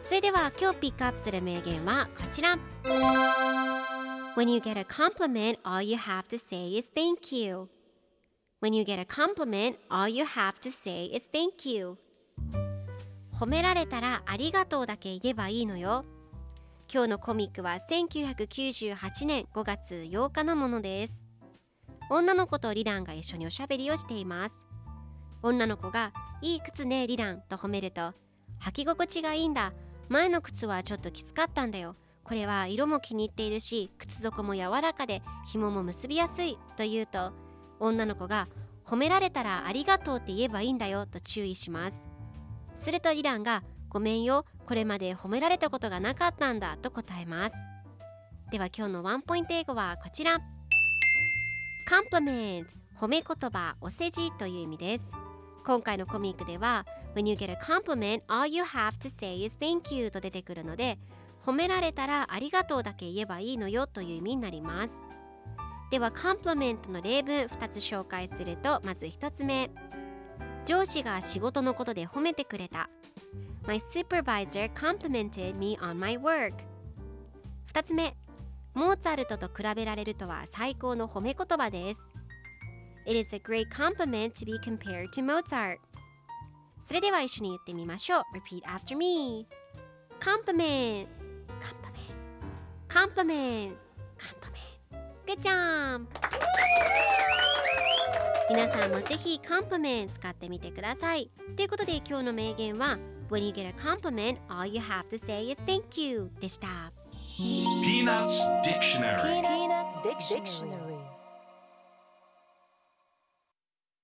それでは今日ピックアップする名言はこちら When you get a compliment, all you have to say is thank you. When you get a compliment, all you have to say is thank you. 褒められたらありがとうだけ言えばいいのよ。今日のコミックは1998年5月8日のものです。女の子とリランが一緒におしゃべりをしています。女の子が「いい靴ねリラン」と褒めると「履き心地がいいんだ前の靴はちょっときつかったんだよ。これは色も気に入っているし靴底も柔らかで紐も結びやすい」と言うと女の子が「褒められたらありがとうって言えばいいんだよ」と注意します。するとリランが「ごめんよこれまで褒められたことがなかったんだ」と答えます。では今日のワンポイント英語はこちら。Compliment 褒め言葉お世辞という意味です。今回のコミックでは When you get a compliment, all you have to say is thank you と出てくるので褒められたらありがとうだけ言えばいいのよという意味になりますではコンプリメントの例文2つ紹介するとまず1つ目上司が仕事のことで褒めてくれた My supervisor complimented me on my work 2つ目モーツァルトと比べられるとは最高の褒め言葉です It is a great compliment to be compared to Mozart それでは一緒に言ってみましょう Repeat after me Compliment Compliment Compliment Compliment Good job! 皆さんもぜひカンプメン使ってみてください。ということで今日の名言は When you get a compliment, all you have to say is thank you でした。Peanuts Dictionary Peanuts Dictionary